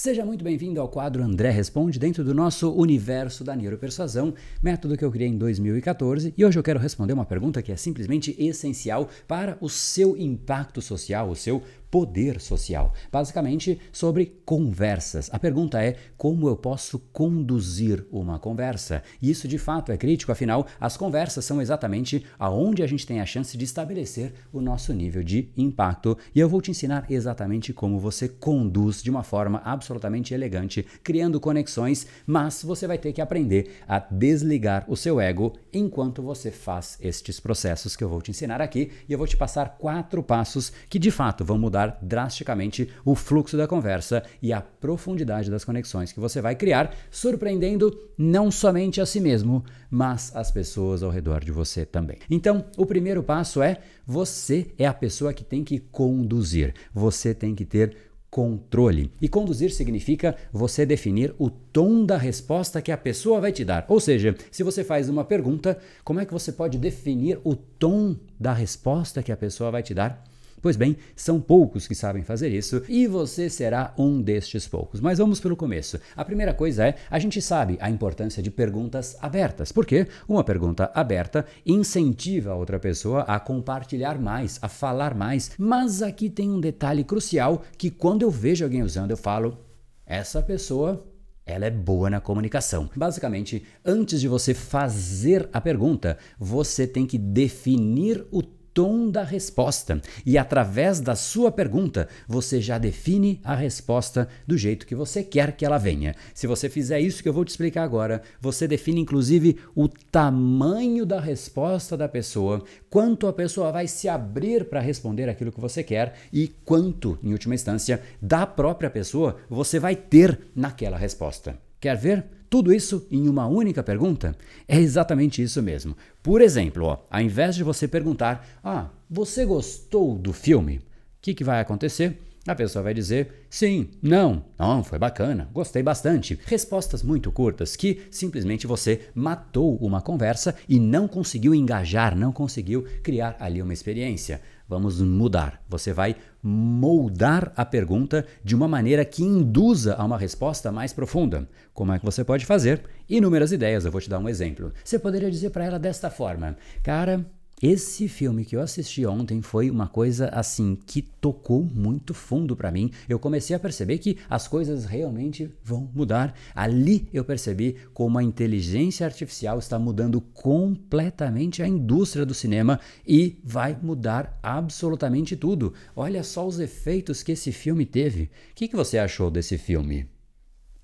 Seja muito bem-vindo ao quadro André Responde, dentro do nosso universo da neuropersuasão, método que eu criei em 2014. E hoje eu quero responder uma pergunta que é simplesmente essencial para o seu impacto social, o seu poder social. Basicamente sobre conversas. A pergunta é como eu posso conduzir uma conversa? E isso de fato é crítico, afinal, as conversas são exatamente aonde a gente tem a chance de estabelecer o nosso nível de impacto. E eu vou te ensinar exatamente como você conduz de uma forma absolutamente elegante, criando conexões, mas você vai ter que aprender a desligar o seu ego enquanto você faz estes processos que eu vou te ensinar aqui. E eu vou te passar quatro passos que de fato vão mudar mudar drasticamente o fluxo da conversa e a profundidade das conexões que você vai criar, surpreendendo não somente a si mesmo, mas as pessoas ao redor de você também. Então, o primeiro passo é você é a pessoa que tem que conduzir. Você tem que ter controle. E conduzir significa você definir o tom da resposta que a pessoa vai te dar. Ou seja, se você faz uma pergunta, como é que você pode definir o tom da resposta que a pessoa vai te dar? Pois bem, são poucos que sabem fazer isso e você será um destes poucos. Mas vamos pelo começo. A primeira coisa é, a gente sabe a importância de perguntas abertas, porque uma pergunta aberta incentiva a outra pessoa a compartilhar mais, a falar mais. Mas aqui tem um detalhe crucial que quando eu vejo alguém usando, eu falo, essa pessoa ela é boa na comunicação. Basicamente, antes de você fazer a pergunta, você tem que definir o tom da resposta. E através da sua pergunta, você já define a resposta do jeito que você quer que ela venha. Se você fizer isso que eu vou te explicar agora, você define inclusive o tamanho da resposta da pessoa, quanto a pessoa vai se abrir para responder aquilo que você quer e quanto, em última instância, da própria pessoa você vai ter naquela resposta. Quer ver? Tudo isso em uma única pergunta? É exatamente isso mesmo. Por exemplo, ó, ao invés de você perguntar: Ah, você gostou do filme? O que, que vai acontecer? A pessoa vai dizer sim, não, não, foi bacana, gostei bastante. Respostas muito curtas que simplesmente você matou uma conversa e não conseguiu engajar, não conseguiu criar ali uma experiência. Vamos mudar. Você vai moldar a pergunta de uma maneira que induza a uma resposta mais profunda. Como é que você pode fazer? Inúmeras ideias, eu vou te dar um exemplo. Você poderia dizer para ela desta forma: Cara, esse filme que eu assisti ontem foi uma coisa assim que tocou muito fundo para mim. Eu comecei a perceber que as coisas realmente vão mudar. Ali eu percebi como a inteligência artificial está mudando completamente a indústria do cinema e vai mudar absolutamente tudo. Olha só os efeitos que esse filme teve. O que, que você achou desse filme?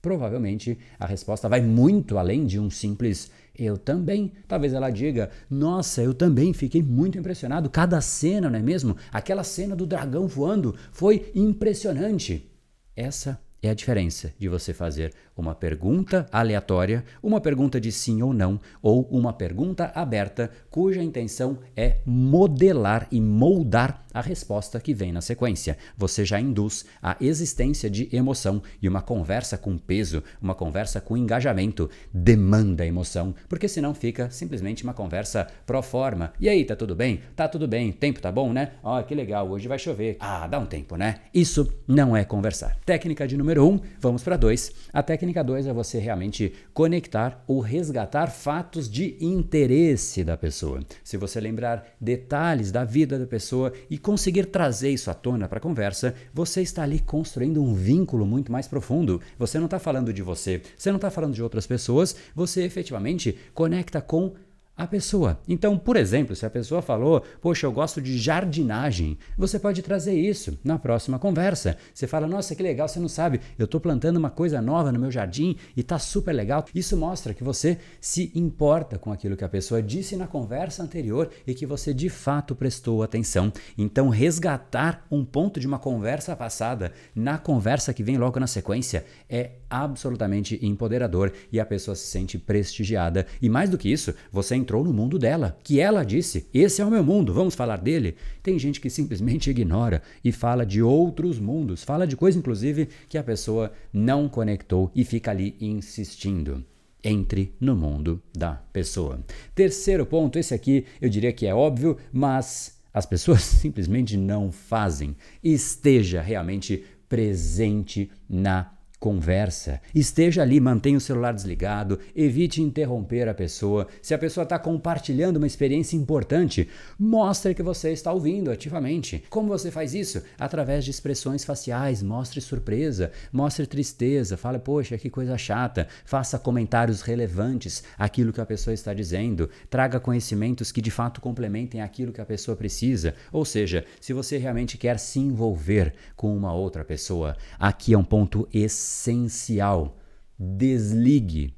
Provavelmente a resposta vai muito além de um simples eu também. Talvez ela diga: Nossa, eu também fiquei muito impressionado. Cada cena, não é mesmo? Aquela cena do dragão voando foi impressionante. Essa é a diferença de você fazer uma pergunta aleatória, uma pergunta de sim ou não, ou uma pergunta aberta cuja intenção é modelar e moldar a resposta que vem na sequência. Você já induz a existência de emoção e uma conversa com peso, uma conversa com engajamento, demanda emoção, porque senão fica simplesmente uma conversa pro forma. E aí, tá tudo bem? Tá tudo bem, tempo tá bom, né? Ó, oh, que legal, hoje vai chover. Ah, dá um tempo, né? Isso não é conversar. Técnica de número 1, um, vamos para 2. A técnica 2 é você realmente conectar ou resgatar fatos de interesse da pessoa. Se você lembrar detalhes da vida da pessoa e conseguir trazer isso à tona para a conversa, você está ali construindo um vínculo muito mais profundo. Você não está falando de você, você não está falando de outras pessoas, você efetivamente conecta com a pessoa. Então, por exemplo, se a pessoa falou, poxa, eu gosto de jardinagem, você pode trazer isso na próxima conversa. Você fala, nossa, que legal, você não sabe, eu estou plantando uma coisa nova no meu jardim e está super legal. Isso mostra que você se importa com aquilo que a pessoa disse na conversa anterior e que você de fato prestou atenção. Então, resgatar um ponto de uma conversa passada na conversa que vem logo na sequência é absolutamente empoderador e a pessoa se sente prestigiada. E mais do que isso, você entrou no mundo dela, que ela disse: Esse é o meu mundo, vamos falar dele. Tem gente que simplesmente ignora e fala de outros mundos, fala de coisa, inclusive, que a pessoa não conectou e fica ali insistindo. Entre no mundo da pessoa. Terceiro ponto, esse aqui eu diria que é óbvio, mas as pessoas simplesmente não fazem. Esteja realmente presente na conversa, esteja ali, mantenha o celular desligado, evite interromper a pessoa. Se a pessoa está compartilhando uma experiência importante, mostre que você está ouvindo ativamente. Como você faz isso? Através de expressões faciais, mostre surpresa, mostre tristeza, fale, poxa, que coisa chata, faça comentários relevantes àquilo que a pessoa está dizendo, traga conhecimentos que de fato complementem aquilo que a pessoa precisa. Ou seja, se você realmente quer se envolver com uma outra pessoa, aqui é um ponto essencial essencial. Desligue.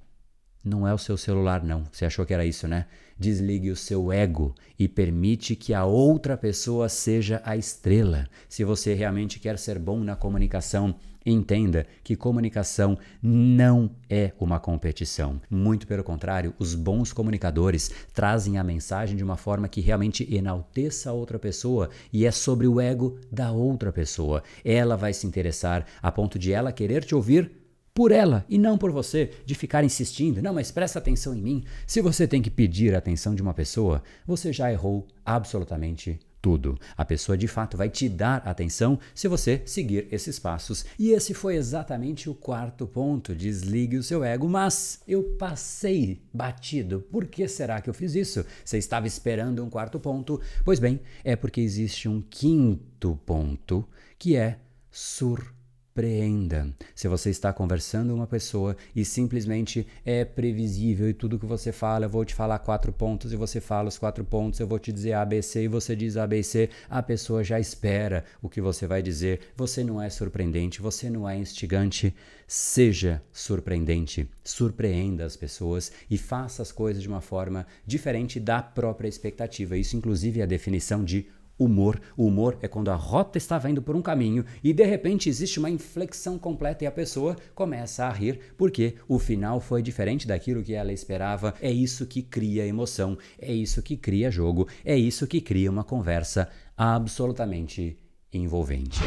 Não é o seu celular, não. Você achou que era isso, né? Desligue o seu ego e permite que a outra pessoa seja a estrela. Se você realmente quer ser bom na comunicação, entenda que comunicação não é uma competição. Muito pelo contrário, os bons comunicadores trazem a mensagem de uma forma que realmente enalteça a outra pessoa e é sobre o ego da outra pessoa. Ela vai se interessar a ponto de ela querer te ouvir por ela e não por você, de ficar insistindo, não, mas presta atenção em mim. Se você tem que pedir a atenção de uma pessoa, você já errou absolutamente tudo. A pessoa de fato vai te dar atenção se você seguir esses passos. E esse foi exatamente o quarto ponto. Desligue o seu ego, mas eu passei batido. Por que será que eu fiz isso? Você estava esperando um quarto ponto? Pois bem, é porque existe um quinto ponto que é surpresa surpreenda. Se você está conversando com uma pessoa e simplesmente é previsível e tudo que você fala, eu vou te falar quatro pontos e você fala os quatro pontos, eu vou te dizer ABC e você diz ABC, a pessoa já espera o que você vai dizer. Você não é surpreendente, você não é instigante. Seja surpreendente, surpreenda as pessoas e faça as coisas de uma forma diferente da própria expectativa. Isso, inclusive, é a definição de humor. O humor é quando a rota estava indo por um caminho e de repente existe uma inflexão completa e a pessoa começa a rir porque o final foi diferente daquilo que ela esperava. É isso que cria emoção, é isso que cria jogo, é isso que cria uma conversa absolutamente envolvente.